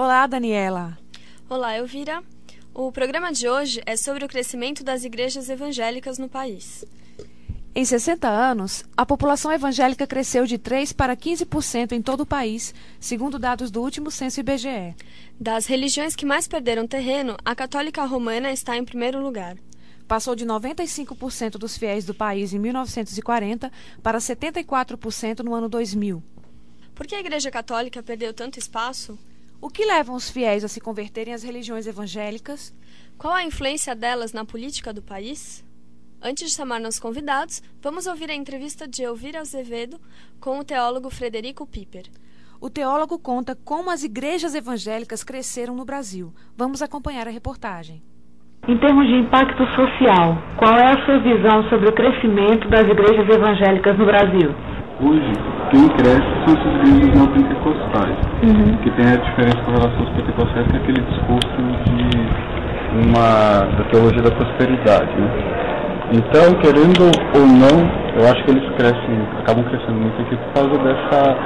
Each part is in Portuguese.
Olá, Daniela. Olá, Elvira. O programa de hoje é sobre o crescimento das igrejas evangélicas no país. Em 60 anos, a população evangélica cresceu de 3 para 15% em todo o país, segundo dados do último censo IBGE. Das religiões que mais perderam terreno, a católica romana está em primeiro lugar. Passou de 95% dos fiéis do país em 1940 para 74% no ano 2000. Por que a Igreja Católica perdeu tanto espaço? O que leva os fiéis a se converterem às religiões evangélicas? Qual a influência delas na política do país? Antes de chamar nossos convidados, vamos ouvir a entrevista de Elvira Azevedo com o teólogo Frederico Piper. O teólogo conta como as igrejas evangélicas cresceram no Brasil. Vamos acompanhar a reportagem. Em termos de impacto social, qual é a sua visão sobre o crescimento das igrejas evangélicas no Brasil? Hoje, quem cresce são essas igrejas não pentecostais, uhum. que tem a diferença com relação aos pentecostais, que é aquele discurso de uma da teologia da prosperidade, né? Então, querendo ou não, eu acho que eles crescem, acabam crescendo muito aqui por causa dessa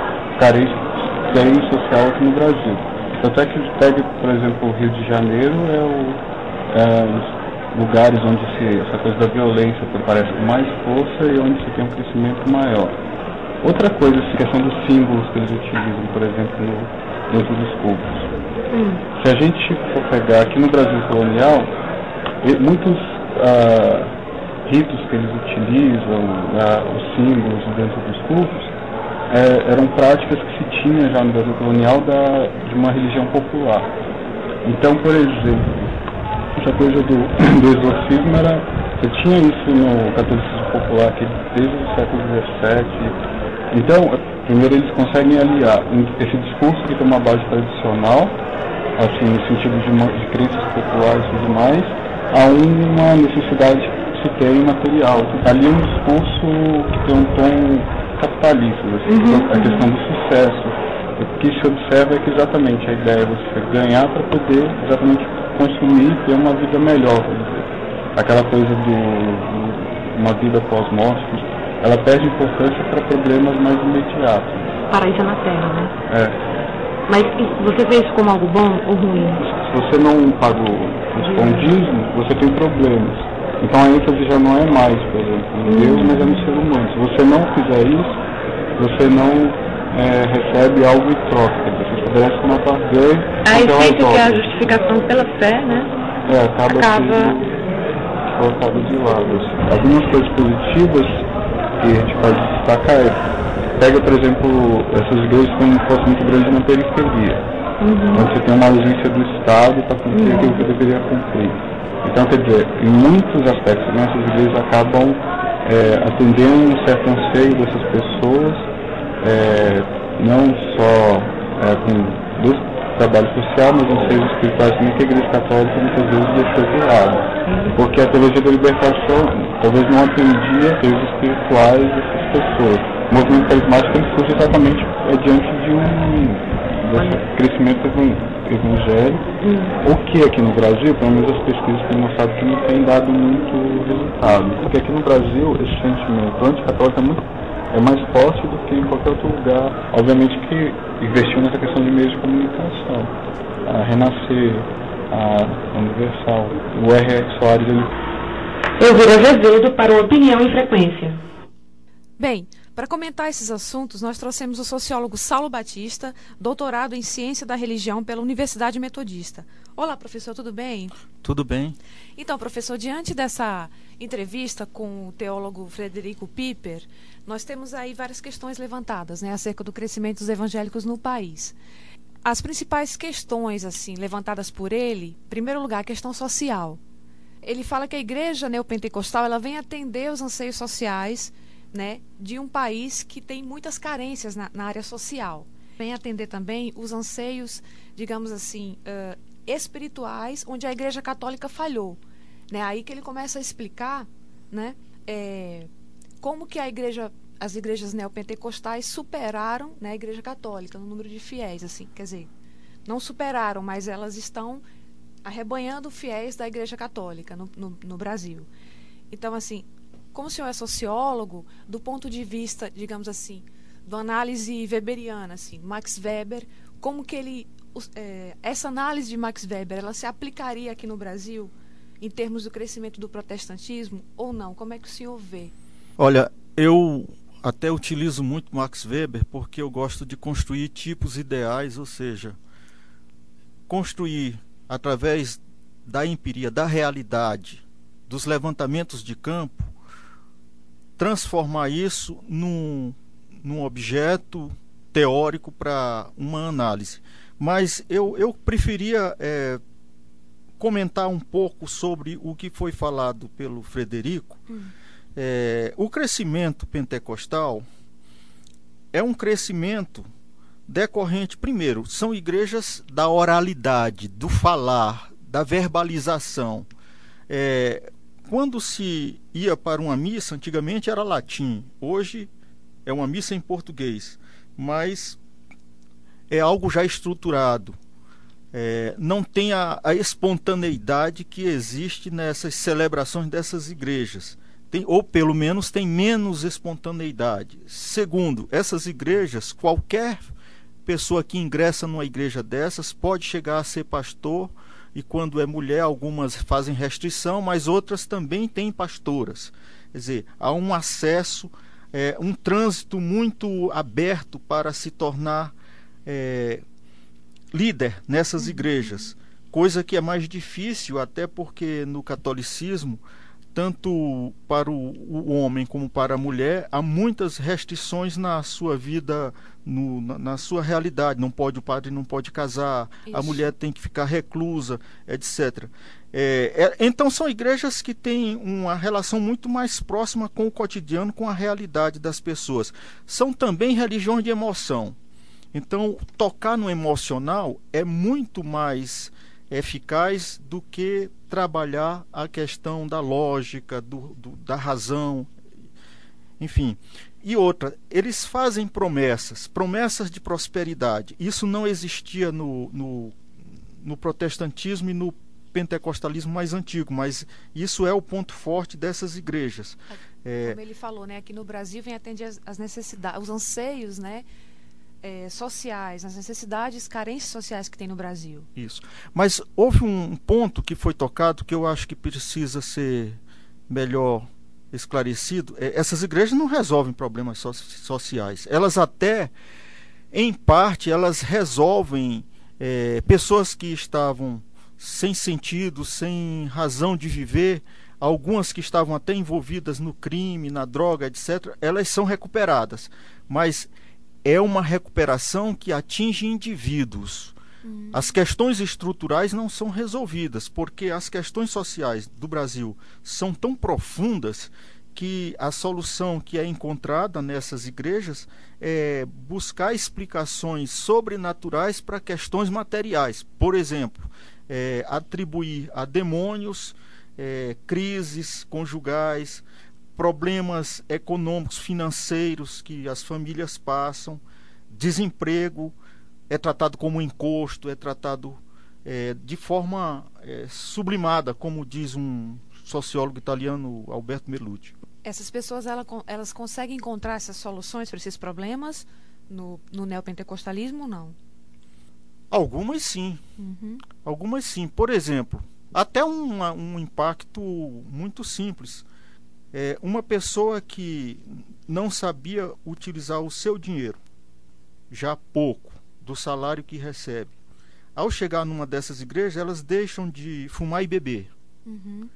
carência tem social aqui no Brasil. Tanto é que pega, por exemplo, o Rio de Janeiro é, o, é os lugares onde se, essa coisa da violência aparece com mais força e onde se tem um crescimento maior. Outra coisa, essa questão dos símbolos que eles utilizam, por exemplo, no, dentro dos cultos. Hum. Se a gente for pegar aqui no Brasil colonial, muitos ah, ritos que eles utilizam, né, os símbolos dentro dos cultos, é, eram práticas que se tinha já no Brasil colonial da, de uma religião popular. Então, por exemplo, essa coisa do, do exorcismo era. Você tinha isso no catolicismo popular aqui desde o século XVII. Então, primeiro eles conseguem aliar esse discurso que tem uma base tradicional, assim, no sentido de, uma, de crenças populares e tudo mais, a uma necessidade se tem material. Ali é um discurso que tem um tom capitalista, assim, uhum. a questão do sucesso. O que se observa é que exatamente a ideia é você ganhar para poder exatamente consumir e ter uma vida melhor. Aquela coisa de uma vida pós-morte, ela perde importância para problemas mais imediatos. Paraíso na Terra, né? É. Mas você vê isso como algo bom ou ruim? Se você não paga o respondismo, você tem problemas. Então a ênfase já não é mais, por exemplo, em Deus, mas é no ser humano. Se você não fizer isso, você não é, recebe algo em troca. Você estabelece uma barganha. Aí feito que é a justificação pela fé, né? É, acaba, acaba... sendo colocado de lado. Assim. Algumas coisas positivas que a gente pode destacar é, pega, por exemplo, essas igrejas que têm um foco muito grande na periferia. Uhum. Onde você tem uma ausência do Estado para cumprir uhum. aquilo que deveria cumprir. Então, quer dizer, em muitos aspectos, né, essas igrejas acabam é, atendendo um certo anseio dessas pessoas, é, não só é, com trabalho social, mas anseios espirituais também que a Igreja Católica muitas vezes deixou de lado. Porque a teologia da libertação talvez não atendia anseios espirituais dessas pessoas. O movimento carismático surge exatamente é, diante de um crescimento evangélico, hum. o que aqui no Brasil, pelo menos as pesquisas têm mostrado que não tem dado muito resultado. Porque aqui no Brasil, esse sentimento anticatólico é, muito, é mais forte do que em qualquer outro lugar. Obviamente que investiu nessa questão de meios de comunicação. A Renascer, a Universal, o R. Soares, ele... Eu viro Azevedo para Opinião e Frequência. Bem, para comentar esses assuntos, nós trouxemos o sociólogo Saulo Batista, doutorado em Ciência da Religião pela Universidade Metodista. Olá, professor, tudo bem? Tudo bem. Então, professor, diante dessa entrevista com o teólogo Frederico Piper, nós temos aí várias questões levantadas, né, acerca do crescimento dos evangélicos no país. As principais questões assim levantadas por ele, em primeiro lugar, a questão social. Ele fala que a igreja neopentecostal ela vem atender os anseios sociais né, de um país que tem muitas carências na, na área social. Vem atender também os anseios, digamos assim, uh, espirituais, onde a Igreja Católica falhou. Né? Aí que ele começa a explicar né, é, como que a igreja, as igrejas neopentecostais superaram né, a Igreja Católica no número de fiéis. assim Quer dizer, não superaram, mas elas estão arrebanhando fiéis da Igreja Católica no, no, no Brasil. Então, assim, como o senhor é sociólogo, do ponto de vista, digamos assim, do análise weberiana, assim, Max Weber, como que ele é, essa análise de Max Weber ela se aplicaria aqui no Brasil em termos do crescimento do protestantismo ou não? Como é que o senhor vê? Olha, eu até utilizo muito Max Weber porque eu gosto de construir tipos ideais, ou seja, construir através da empiria, da realidade, dos levantamentos de campo, transformar isso num, num objeto teórico para uma análise. Mas eu, eu preferia é, comentar um pouco sobre o que foi falado pelo Frederico. Hum. É, o crescimento pentecostal é um crescimento decorrente, primeiro, são igrejas da oralidade, do falar, da verbalização. É, quando se ia para uma missa, antigamente era latim, hoje é uma missa em português, mas é algo já estruturado. É, não tem a, a, espontaneidade que existe nessas celebrações dessas igrejas. Tem, ou pelo menos tem menos espontaneidade. Segundo, essas igrejas, qualquer pessoa que ingressa numa igreja dessas pode chegar a ser pastor, e quando é mulher, algumas fazem restrição, mas outras também têm pastoras. Quer dizer, há um acesso, é, um trânsito muito aberto para se tornar é, líder nessas igrejas, coisa que é mais difícil, até porque no catolicismo, tanto para o, o homem como para a mulher, há muitas restrições na sua vida, no, na, na, sua realidade. Não pode o padre não pode casar, Isso. a mulher tem que ficar reclusa, etc. É, é, então são igrejas que têm uma relação muito mais próxima com o cotidiano, com a realidade das pessoas. São também religiões de emoção. Então, tocar no emocional é muito mais eficaz do que trabalhar a questão da lógica, do, do, da razão, enfim. E outra, eles fazem promessas, promessas de prosperidade. Isso não existia no, no, no protestantismo e no pentecostalismo mais antigo, mas isso é o ponto forte dessas igrejas. Como é, ele falou, né, aqui no Brasil vem atender as, as necessidades, os anseios, né, é, sociais, as necessidades, carências sociais que tem no Brasil. Isso. Mas houve um ponto que foi tocado que eu acho que precisa ser melhor esclarecido. É, essas igrejas não resolvem problemas so sociais. Elas até, em parte, elas resolvem é, pessoas que estavam sem sentido, sem razão de viver, algumas que estavam até envolvidas no crime, na droga, etc., elas são recuperadas. Mas é uma recuperação que atinge indivíduos. Hum. As questões estruturais não são resolvidas, porque as questões sociais do Brasil são tão profundas que a solução que é encontrada nessas igrejas é buscar explicações sobrenaturais para questões materiais. Por exemplo, é, atribuir a demônios é, crises conjugais, problemas econômicos, financeiros que as famílias passam, desemprego é tratado como encosto, é tratado é, de forma é, sublimada, como diz um sociólogo italiano, Alberto Melucci. Essas pessoas elas, elas conseguem encontrar essas soluções para esses problemas no, no neopentecostalismo ou não? Algumas sim. Uhum. Algumas sim. Por exemplo, até um, um impacto muito simples é, uma pessoa que não sabia utilizar o seu dinheiro, já pouco, do salário que recebe, ao chegar numa dessas igrejas, elas deixam de fumar e beber. Uhum.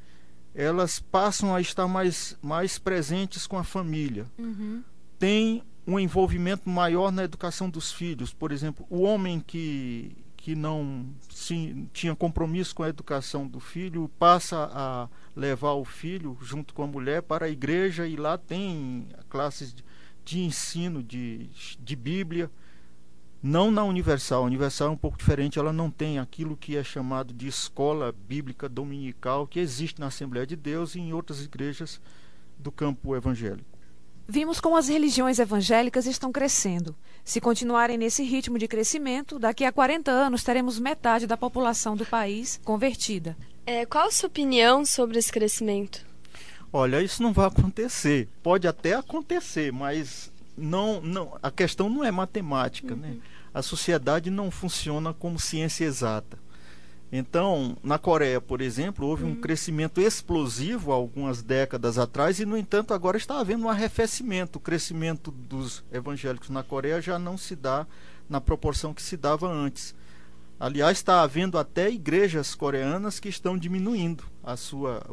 Elas passam a estar mais, mais presentes com a família. Uhum. Tem um envolvimento maior na educação dos filhos. Por exemplo, o homem que que não sim, tinha compromisso com a educação do filho passa a levar o filho junto com a mulher para a igreja e lá tem classes de, de ensino de, de Bíblia. Não na Universal. A Universal é um pouco diferente, ela não tem aquilo que é chamado de escola bíblica dominical que existe na Assembleia de Deus e em outras igrejas do campo evangélico. Vimos como as religiões evangélicas estão crescendo. Se continuarem nesse ritmo de crescimento, daqui a 40 anos teremos metade da população do país convertida. É, qual a sua opinião sobre esse crescimento? Olha, isso não vai acontecer. Pode até acontecer, mas não, não, a questão não é matemática, né? uhum. né? a sociedade não funciona como ciência exata. Então, na Coreia, por exemplo, houve um uhum. crescimento explosivo algumas décadas atrás e, no entanto, agora está havendo um arrefecimento. O crescimento dos evangélicos na Coreia já não se dá na proporção que se dava antes. Aliás, está havendo até igrejas coreanas que estão diminuindo a sua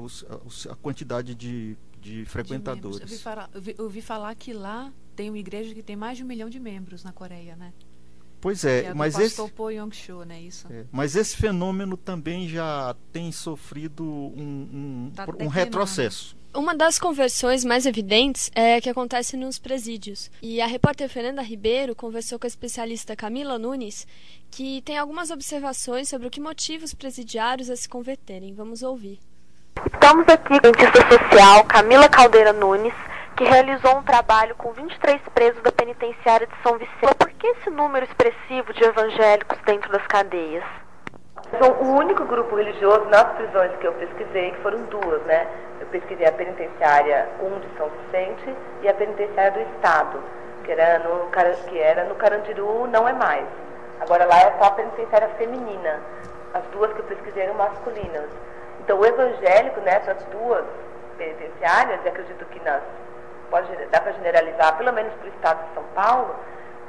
a, quantidade de, de frequentadores. De eu, vi falar, eu, vi, eu vi falar que lá tem uma igreja que tem mais de um milhão de membros na Coreia, né? Pois é, é mas esse Cho, né, isso? É, mas esse fenômeno também já tem sofrido um, um, tá um retrocesso. Uma das conversões mais evidentes é que acontece nos presídios. E a repórter Fernanda Ribeiro conversou com a especialista Camila Nunes, que tem algumas observações sobre o que motiva os presidiários a se converterem. Vamos ouvir. Estamos aqui com a cientista social Camila Caldeira Nunes, que realizou um trabalho com 23 presos da penitenciária de São Vicente. Por que esse número expressivo de evangélicos dentro das cadeias? O único grupo religioso nas prisões que eu pesquisei, que foram duas, né? Eu pesquisei a penitenciária 1 de São Vicente e a penitenciária do Estado, que era no, que era no Carandiru, não é mais. Agora lá é só a penitenciária feminina. As duas que eu pesquisei eram masculinas. Então o evangélico nessas duas penitenciárias, e acredito que nas pode dá para generalizar, pelo menos para o estado de São Paulo,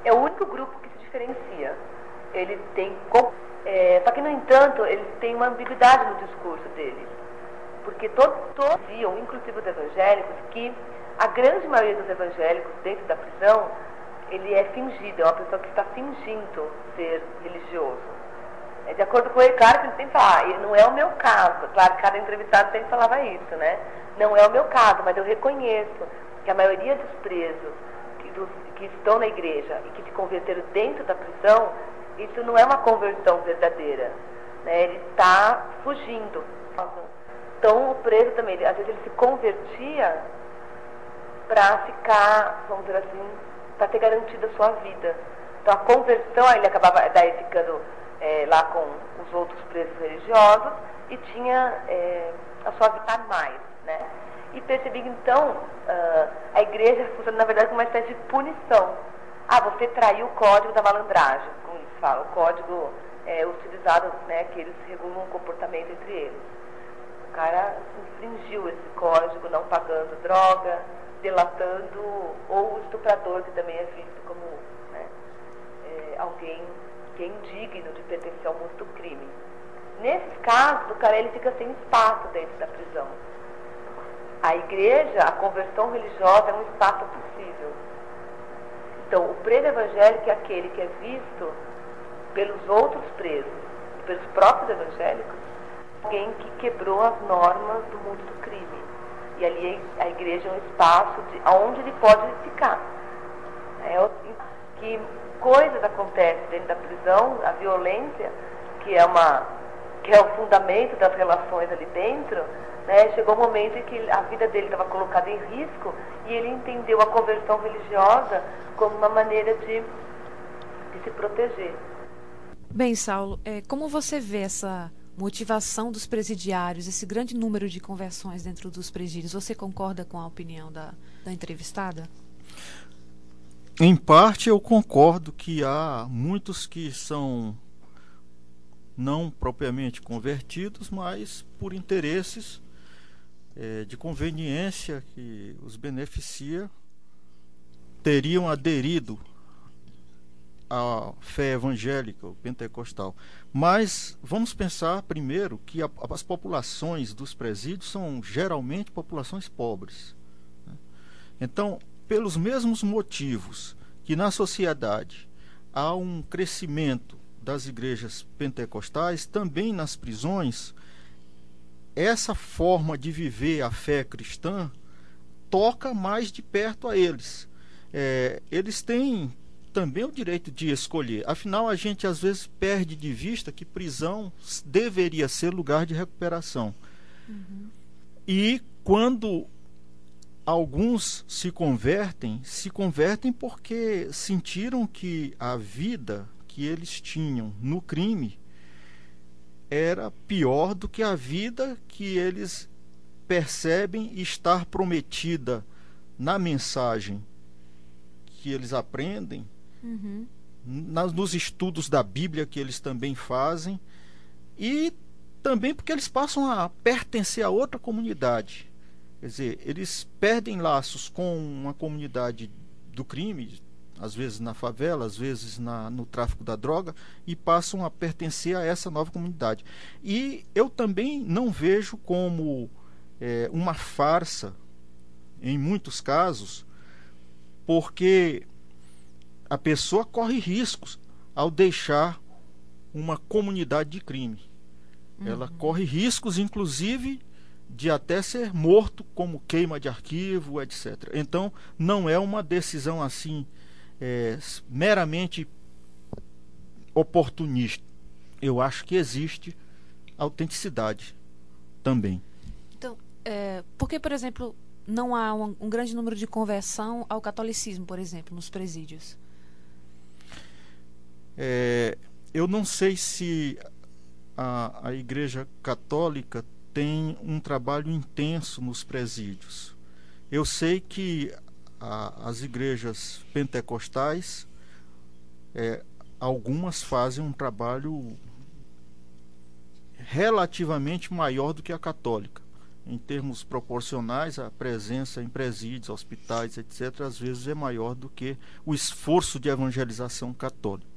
é o único grupo que se diferencia. Ele tem. É, só que, no entanto, eles têm uma ambiguidade no discurso deles. Porque todos, diziam, inclusive os evangélicos, que a grande maioria dos evangélicos dentro da prisão, ele é fingido, é uma pessoa que está fingindo ser religioso. É de acordo com ele, claro que ele tem que falar, e não é o meu caso, claro cada entrevistado sempre falava isso, né? Não é o meu caso, mas eu reconheço que a maioria dos presos que, dos, que estão na igreja e que se converteram dentro da prisão, isso não é uma conversão verdadeira. Né? Ele está fugindo. Então o preso também, às vezes ele se convertia para ficar, vamos dizer assim, para ter garantido a sua vida. Então a conversão, ele acabava daí ficando é, lá com os outros presos religiosos e tinha é, a sua vida mais, né? e percebi que então uh, a igreja funciona na verdade como uma espécie de punição. Ah, você traiu o código da malandragem, como eles falam, o código é, utilizado, né, que eles regulam o comportamento entre eles. O cara infringiu esse código não pagando droga, delatando, ou o estuprador, que também é visto como né, é, alguém que é indigno de pertencer ao mundo do crime. Nesses casos, o cara ele fica sem espaço dentro da prisão a igreja, a conversão religiosa é um espaço possível. Então, o preso evangélico é aquele que é visto pelos outros presos, pelos próprios evangélicos, alguém que quebrou as normas do mundo do crime. E ali a igreja é um espaço de, onde ele pode ficar. É, que coisas acontecem dentro da prisão, a violência, que é, uma, que é o fundamento das relações ali dentro, né? Chegou um momento em que a vida dele estava colocada em risco e ele entendeu a conversão religiosa como uma maneira de, de se proteger. Bem, Saulo, é, como você vê essa motivação dos presidiários, esse grande número de conversões dentro dos presídios? Você concorda com a opinião da, da entrevistada? Em parte, eu concordo que há muitos que são não propriamente convertidos, mas por interesses é, de conveniência que os beneficia teriam aderido à fé evangélica ou pentecostal. Mas vamos pensar primeiro que a, as populações dos presídios são geralmente populações pobres. Né? Então, pelos mesmos motivos que na sociedade há um crescimento das igrejas pentecostais, também nas prisões essa forma de viver a fé cristã toca mais de perto a eles. É, eles têm também o direito de escolher. Afinal, a gente às vezes perde de vista que prisão deveria ser lugar de recuperação. Uhum. E quando alguns se convertem, se convertem porque sentiram que a vida que eles tinham no crime era pior do que a vida que eles percebem estar prometida na mensagem que eles aprendem, uhum. nos estudos da Bíblia que eles também fazem e também porque eles passam a pertencer a outra comunidade. Quer dizer, eles perdem laços com uma comunidade do crime, às vezes na favela, às vezes na, no tráfico da droga, e passam a pertencer a essa nova comunidade. E eu também não vejo como é, uma farsa, em muitos casos, porque a pessoa corre riscos ao deixar uma comunidade de crime. Uhum. Ela corre riscos, inclusive, de até ser morto, como queima de arquivo, etc. Então, não é uma decisão assim é, meramente oportunista. Eu acho que existe autenticidade também. Então, é, por que, por exemplo, não há um, um, grande número de conversão ao catolicismo, por exemplo, nos presídios? É, eu não sei se a, a Igreja Católica tem um trabalho intenso nos presídios. Eu sei que a, as igrejas pentecostais, é, algumas fazem um trabalho relativamente maior do que a católica. Em termos proporcionais, a presença em presídios, hospitais, etc., às vezes é maior do que o esforço de evangelização católica.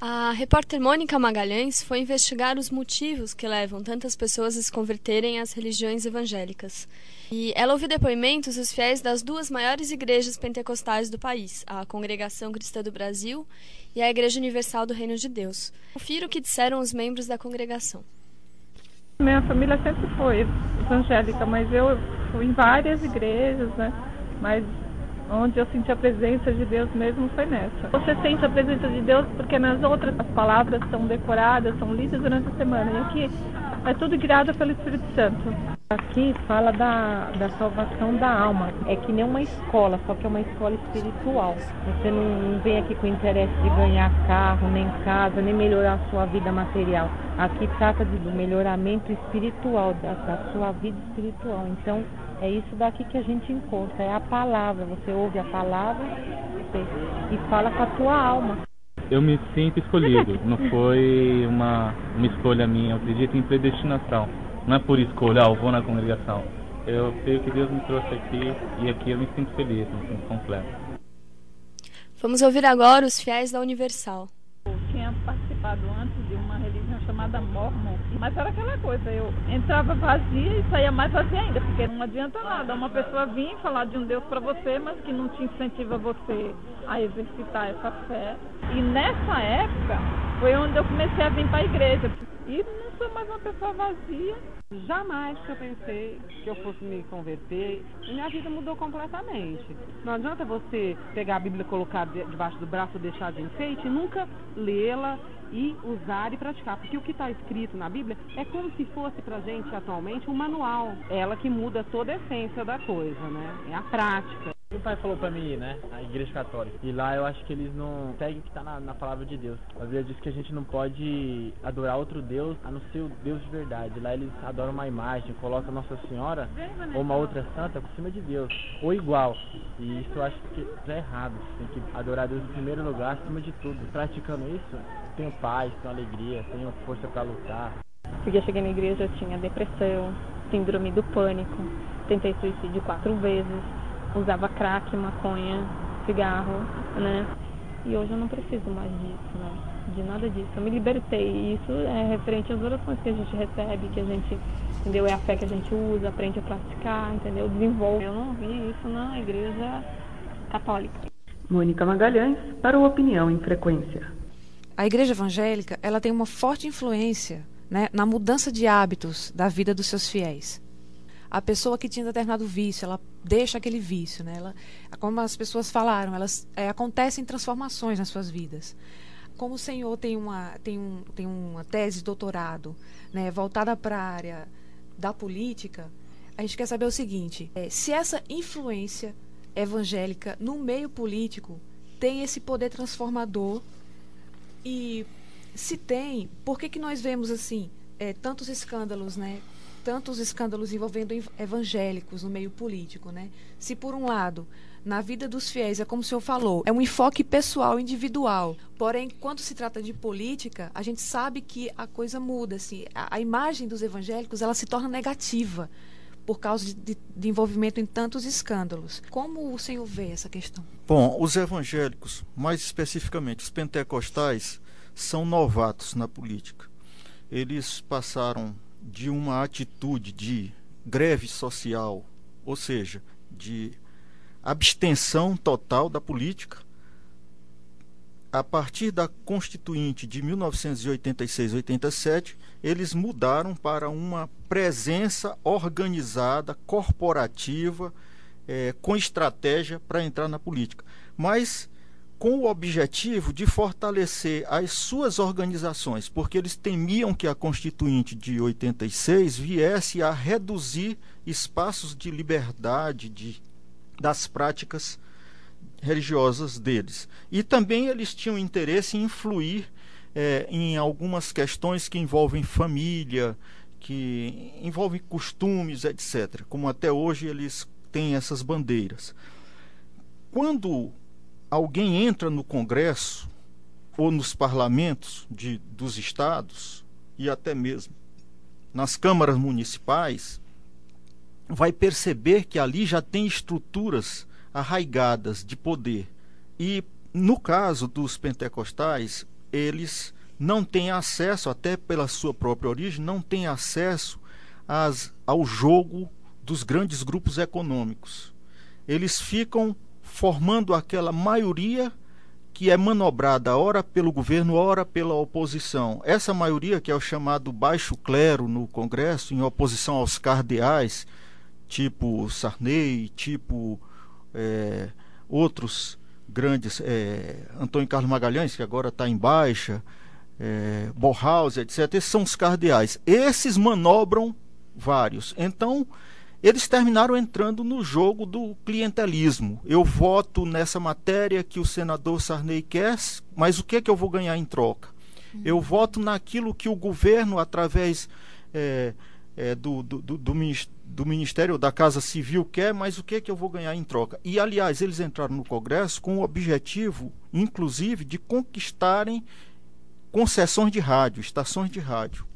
A repórter Mônica Magalhães foi investigar os motivos que levam tantas pessoas a se converterem às religiões evangélicas. E ela ouviu depoimentos dos fiéis das duas maiores igrejas pentecostais do país, a Congregação Cristã do Brasil e a Igreja Universal do Reino de Deus. Confira o que disseram os membros da congregação. Minha família sempre foi evangélica, mas eu fui em várias igrejas, né? Mas onde eu senti a presença de Deus mesmo foi nessa. Você sente a presença de Deus porque nas outras as palavras são decoradas, são lidas durante a semana. E aqui é tudo guiado pelo Espírito Santo. Aqui fala da, da salvação da alma. É que nem uma escola, só que é uma escola espiritual. Você não, vem aqui com interesse de ganhar carro, nem casa, nem melhorar a sua vida material. Aqui trata de, do melhoramento espiritual, da, da sua vida espiritual. Então, é isso daqui que a gente encontra, é a palavra. Você ouve a palavra e fala com a tua alma. Eu me sinto escolhido, não foi uma, uma escolha minha. Eu acredito em predestinação. Não é por escolha, ah, eu vou na congregação. Eu sei que Deus me trouxe aqui e aqui eu me sinto feliz, me sinto completo. Vamos ouvir agora os fiéis da Universal. Eu tinha participado chamada Mormon mas era aquela coisa, eu entrava vazia e saía mais vazia ainda, porque não adianta nada uma pessoa vir falar de um Deus para você, mas que não te incentiva você a exercitar essa fé. E nessa época foi onde eu comecei a vir para a igreja. E não sou mais uma pessoa vazia. Jamais que eu pensei que eu fosse me converter e minha vida mudou completamente. Não adianta você pegar a Bíblia e colocar debaixo do braço deixar de enfeite e nunca lê-la e usar e praticar. Porque o que está escrito na Bíblia é como se fosse para a gente atualmente um manual. Ela que muda toda a essência da coisa, né? É a prática. O pai falou pra mim, né? A igreja católica. E lá eu acho que eles não seguem o que tá na, na, palavra de Deus. A Bíblia diz que a gente não pode adorar outro Deus a não ser o Deus de verdade. Lá eles adoram uma imagem, colocam Nossa Senhora ou uma outra santa por cima de Deus. Ou igual. E isso eu acho que é errado. Tem que adorar Deus em primeiro lugar, acima de tudo. Praticando isso, tenho paz, tenho alegria, tenho força para lutar. Porque eu cheguei na igreja, eu tinha depressão, síndrome do pânico, tentei suicídio quatro vezes usava crack, maconha, cigarro, né? E hoje eu não preciso mais disso, né? De nada disso. Eu me libertei. E isso é referente às orações que a gente recebe, que a gente, entendeu? É a fé que a gente usa, aprende a praticar, entendeu? Desenvolve. Eu não vi isso na igreja católica. Mônica Magalhães, para o Opinião em Frequência. A igreja evangélica, ela tem uma forte influência né, na mudança de hábitos da vida dos seus fiéis a pessoa que tinha determinado vício, ela deixa aquele vício, né? Ela, como as pessoas falaram, elas é, acontecem transformações nas suas vidas. Como o senhor tem uma tem, um, tem uma tese de doutorado, né, voltada para a área da política, a gente quer saber o seguinte: é, se essa influência evangélica no meio político tem esse poder transformador e se tem, por que que nós vemos assim é, tantos escândalos, né? tantos escândalos envolvendo evangélicos no meio político, né? Se por um lado na vida dos fiéis, é como o senhor falou, é um enfoque pessoal, individual. Porém, quando se trata de política, a gente sabe que a coisa muda. Assim, a, a imagem dos evangélicos ela se torna negativa por causa de, de, envolvimento em tantos escândalos. Como o senhor vê essa questão? Bom, os evangélicos, mais especificamente os pentecostais, são novatos na política. Eles passaram de uma atitude de greve social, ou seja, de abstenção total da política. A partir da Constituinte de 1986-87, eles mudaram para uma presença organizada, corporativa, é, com estratégia para entrar na política. Mas com o objetivo de fortalecer as suas organizações, porque eles temiam que a Constituinte de 86 viesse a reduzir espaços de liberdade de, das práticas religiosas deles. E também eles tinham interesse em influir é, em algumas questões que envolvem família, que envolvem costumes, etc. Como até hoje eles têm essas bandeiras. Quando alguém entra no Congresso ou nos parlamentos de, dos estados e até mesmo nas câmaras municipais, vai perceber que ali já tem estruturas arraigadas de poder. E no caso dos pentecostais, eles não têm acesso, até pela sua própria origem, não têm acesso às, ao jogo dos grandes grupos econômicos. Eles ficam formando aquela maioria que é manobrada ora pelo governo, ora pela oposição. Essa maioria, que é o chamado baixo clero no Congresso, em oposição aos cardeais, tipo Sarney, tipo é, outros grandes, é, Antônio Carlos Magalhães, que agora está em baixa, é, Borhaus, etc. Esses são os cardeais. Esses manobram vários. Então, eles terminaram entrando no jogo do clientelismo. Eu voto nessa matéria que o senador Sarney quer, mas o que é que eu vou ganhar em troca? Uhum. Eu voto naquilo que o governo, através é, é, do, do, do, do, Ministério da Casa Civil, quer, mas o que é que eu vou ganhar em troca? E, aliás, eles entraram no Congresso com o objetivo, inclusive, de conquistarem concessões de rádio, estações de rádio.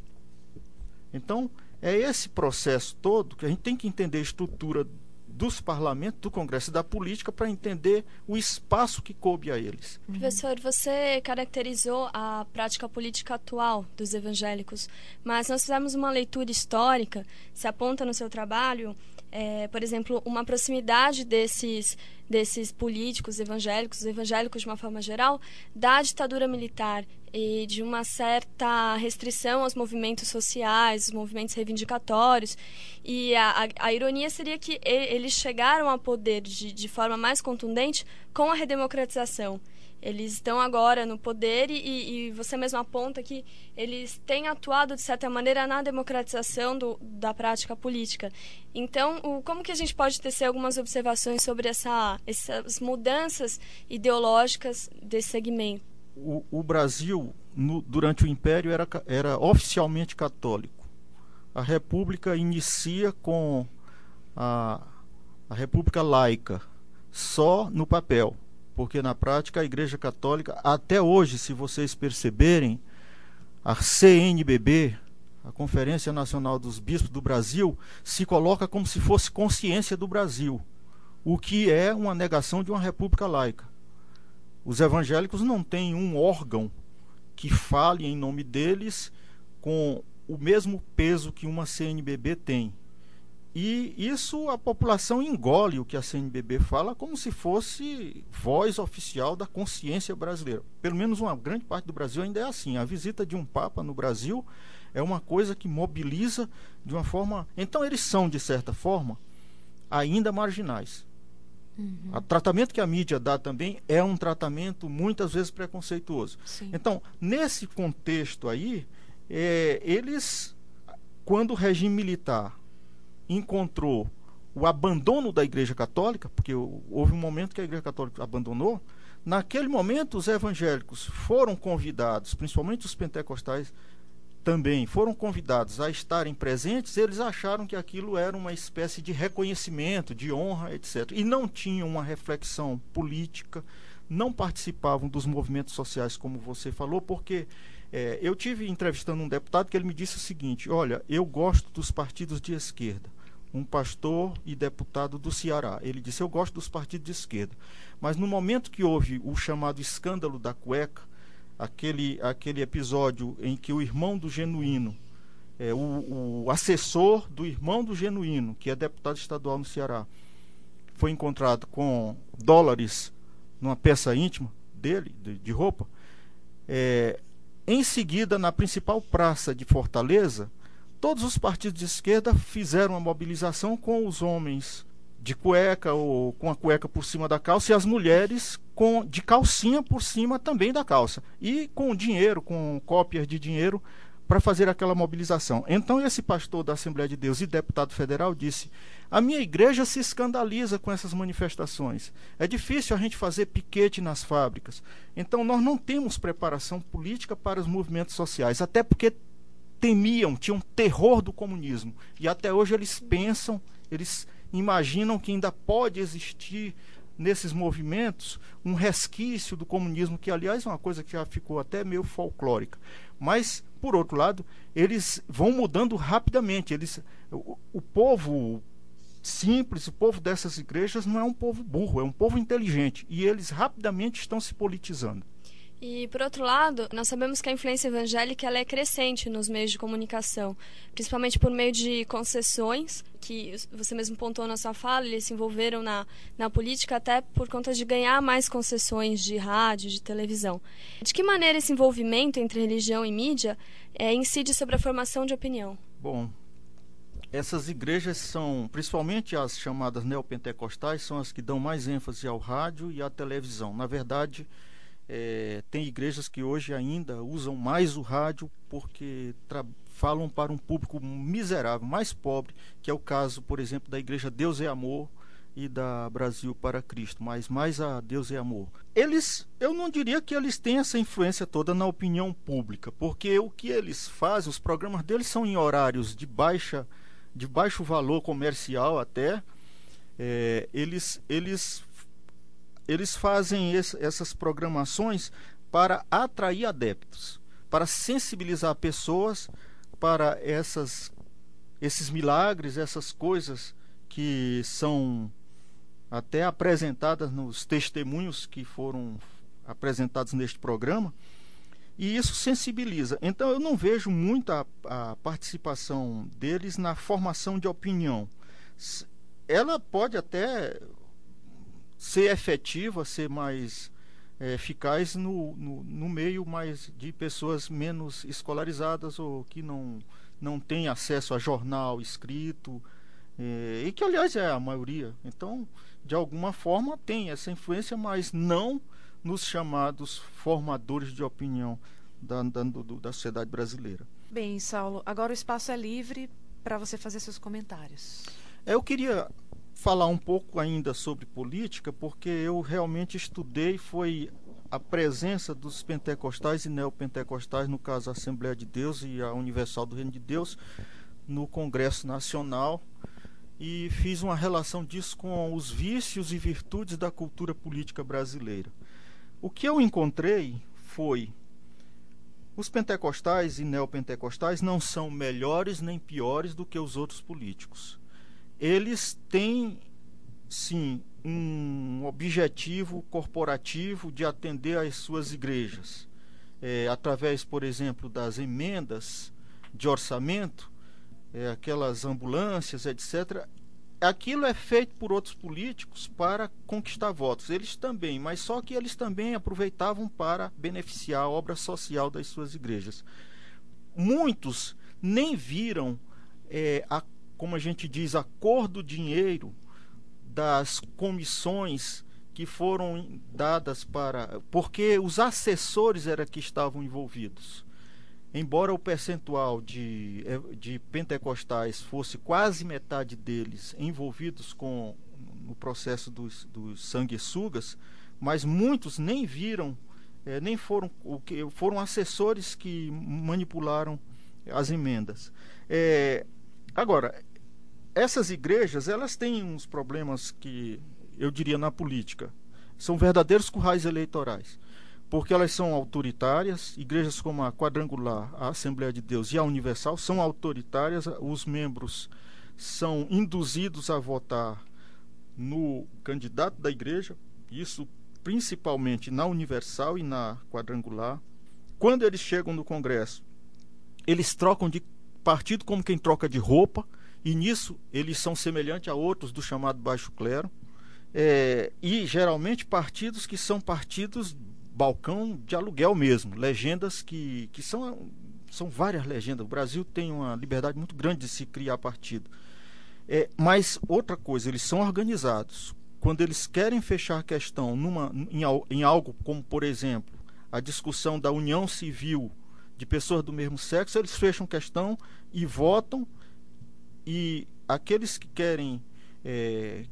Então, é esse processo todo que a gente tem que entender a estrutura dos parlamentos, do Congresso e da política para entender o espaço que coube a eles. Professor, você caracterizou a prática política atual dos evangélicos, mas nós fizemos uma leitura histórica, se aponta no seu trabalho, é, por exemplo, uma proximidade desses desses políticos evangélicos, evangélicos de uma forma geral, da ditadura militar e de uma certa restrição aos movimentos sociais, os movimentos reivindicatórios. E a, a, a ironia seria que eles chegaram ao poder de, de forma mais contundente com a redemocratização. Eles estão agora no poder e, e, você mesmo aponta que eles têm atuado, de certa maneira, na democratização do, da prática política. Então, o, como que a gente pode tecer algumas observações sobre essa, essas mudanças ideológicas desse segmento? O, o Brasil, no, durante o Império, era, era oficialmente católico. A República inicia com a, a República laica, só no papel porque na prática a Igreja Católica, até hoje, se vocês perceberem, a CNBB, a Conferência Nacional dos Bispos do Brasil, se coloca como se fosse consciência do Brasil, o que é uma negação de uma república laica. Os evangélicos não têm um órgão que fale em nome deles com o mesmo peso que uma CNBB tem. E isso a população engole o que a CNBB fala como se fosse voz oficial da consciência brasileira. Pelo menos uma grande parte do Brasil ainda é assim. A visita de um Papa no Brasil é uma coisa que mobiliza de uma forma. Então, eles são, de certa forma, ainda marginais. Uhum. O tratamento que a mídia dá também é um tratamento muitas vezes preconceituoso. Sim. Então, nesse contexto aí, é, eles, quando o regime militar encontrou o abandono da Igreja Católica, porque houve um momento que a Igreja Católica abandonou, naquele momento os evangélicos foram convidados, principalmente os pentecostais, também foram convidados a estarem presentes, eles acharam que aquilo era uma espécie de reconhecimento, de honra, etc. E não tinham uma reflexão política, não participavam dos movimentos sociais, como você falou, porque é, eu tive entrevistando um deputado que ele me disse o seguinte: olha, eu gosto dos partidos de esquerda. Um pastor e deputado do Ceará. Ele disse: Eu gosto dos partidos de esquerda. Mas no momento que houve o chamado escândalo da cueca, aquele, aquele episódio em que o irmão do Genuíno, é, o, o assessor do irmão do Genuíno, que é deputado estadual no Ceará, foi encontrado com dólares numa peça íntima dele, de, de roupa, é, em seguida, na principal praça de Fortaleza, todos os partidos de esquerda fizeram uma mobilização com os homens de cueca ou com a cueca por cima da calça e as mulheres com de calcinha por cima também da calça e com dinheiro, com cópias de dinheiro para fazer aquela mobilização. Então esse pastor da Assembleia de Deus e deputado federal disse: "A minha igreja se escandaliza com essas manifestações. É difícil a gente fazer piquete nas fábricas. Então nós não temos preparação política para os movimentos sociais, até porque temiam, tinham terror do comunismo. E até hoje eles pensam, eles imaginam que ainda pode existir nesses movimentos um resquício do comunismo, que aliás é uma coisa que já ficou até meio folclórica. Mas, por outro lado, eles vão mudando rapidamente. Eles, o, o povo simples, o povo dessas igrejas não é um povo burro, é um povo inteligente. E eles rapidamente estão se politizando. E, por outro lado, nós sabemos que a influência evangélica ela é crescente nos meios de comunicação, principalmente por meio de concessões, que você mesmo pontuou na sua fala, eles se envolveram na, na política até por conta de ganhar mais concessões de rádio, de televisão. De que maneira esse envolvimento entre religião e mídia é, incide sobre a formação de opinião? Bom, essas igrejas são, principalmente as chamadas neopentecostais, são as que dão mais ênfase ao rádio e à televisão. Na verdade, é, tem igrejas que hoje ainda usam mais o rádio porque falam para um público miserável, mais pobre, que é o caso, por exemplo, da igreja Deus é Amor e da Brasil para Cristo, mas mais a Deus é Amor. Eles, eu não diria que eles têm essa influência toda na opinião pública, porque o que eles fazem, os programas deles são em horários de baixa, de baixo valor comercial até. É, eles, eles eles fazem esse, essas programações para atrair adeptos, para sensibilizar pessoas para essas, esses milagres, essas coisas que são até apresentadas nos testemunhos que foram apresentados neste programa. E isso sensibiliza. Então eu não vejo muita a participação deles na formação de opinião. Ela pode até ser efetiva, ser mais é, eficaz no, no, no, meio mais de pessoas menos escolarizadas ou que não, não têm acesso a jornal escrito, é, e que aliás é a maioria. Então, de alguma forma tem essa influência, mas não nos chamados formadores de opinião da, da, do, da sociedade brasileira. Bem, Saulo, agora o espaço é livre para você fazer seus comentários. Eu queria falar um pouco ainda sobre política, porque eu realmente estudei foi a presença dos pentecostais e neopentecostais, no caso a Assembleia de Deus e a Universal do Reino de Deus, no Congresso Nacional e fiz uma relação disso com os vícios e virtudes da cultura política brasileira. O que eu encontrei foi os pentecostais e neopentecostais não são melhores nem piores do que os outros políticos eles têm sim um objetivo corporativo de atender às suas igrejas, é, através, por exemplo, das emendas de orçamento, é, aquelas ambulâncias, etc. Aquilo é feito por outros políticos para conquistar votos. Eles também, mas só que eles também aproveitavam para beneficiar a obra social das suas igrejas. Muitos nem viram é, a como a gente diz, a cor do dinheiro das comissões que foram dadas para. Porque os assessores eram que estavam envolvidos. Embora o percentual de, eh, de pentecostais fosse quase metade deles envolvidos com no processo dos, dos sanguessugas, mas muitos nem viram, é, nem foram o que foram assessores que manipularam as emendas. É, agora, essas igrejas, elas têm uns problemas que eu diria na política. São verdadeiros currais eleitorais. Porque elas são autoritárias, igrejas como a Quadrangular, a Assembleia de Deus e a Universal são autoritárias, os membros são induzidos a votar no candidato da igreja, isso principalmente na Universal e na Quadrangular. Quando eles chegam no Congresso, eles trocam de partido como quem troca de roupa, e nisso eles são semelhantes a outros do chamado baixo clero. É, e geralmente partidos que são partidos balcão de aluguel mesmo, legendas que, que são, são várias legendas. O Brasil tem uma liberdade muito grande de se criar partido. É, mas outra coisa, eles são organizados. Quando eles querem fechar a questão numa, em, em algo como, por exemplo, a discussão da união civil de pessoas do mesmo sexo, eles fecham questão e votam. E aqueles que querem é,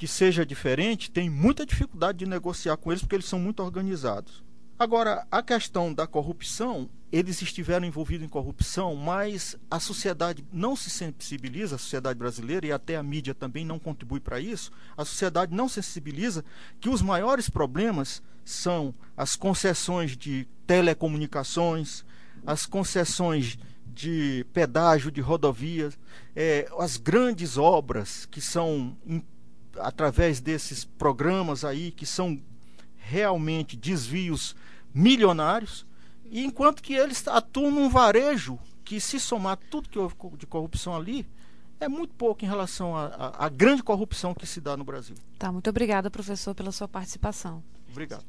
que seja diferente têm muita dificuldade de negociar com eles porque eles são muito organizados. Agora, a questão da corrupção, eles estiveram envolvidos em corrupção, mas a sociedade não se sensibiliza, a sociedade brasileira e até a mídia também não contribui para isso. A sociedade não sensibiliza que os maiores problemas são as concessões de telecomunicações, as concessões de pedágio de rodovias, é, as grandes obras que são através desses programas aí que são realmente desvios milionários, e enquanto que eles atuam num varejo que, se somar tudo que houve de corrupção ali, é muito pouco em relação à grande corrupção que se dá no Brasil. Tá, muito obrigada, professor, pela sua participação. Obrigado.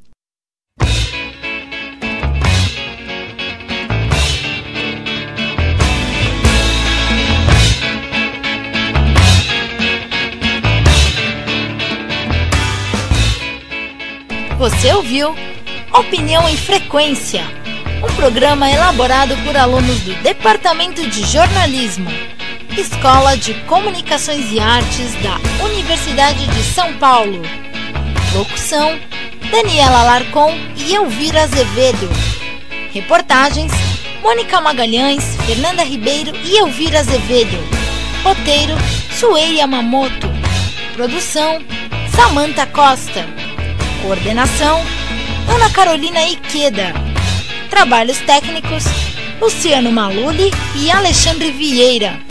Você ouviu Opinião em Frequência, um programa elaborado por alunos do Departamento de Jornalismo, Escola de Comunicações e Artes da Universidade de São Paulo. Locução: Daniela Larcon e Elvira Azevedo. Reportagens: Mônica Magalhães, Fernanda Ribeiro e Elvira Azevedo. Roteiro: Suei Yamamoto. Produção: Samantha Costa. Coordenação: Ana Carolina Iqueda. Trabalhos técnicos: Luciano Maluli e Alexandre Vieira.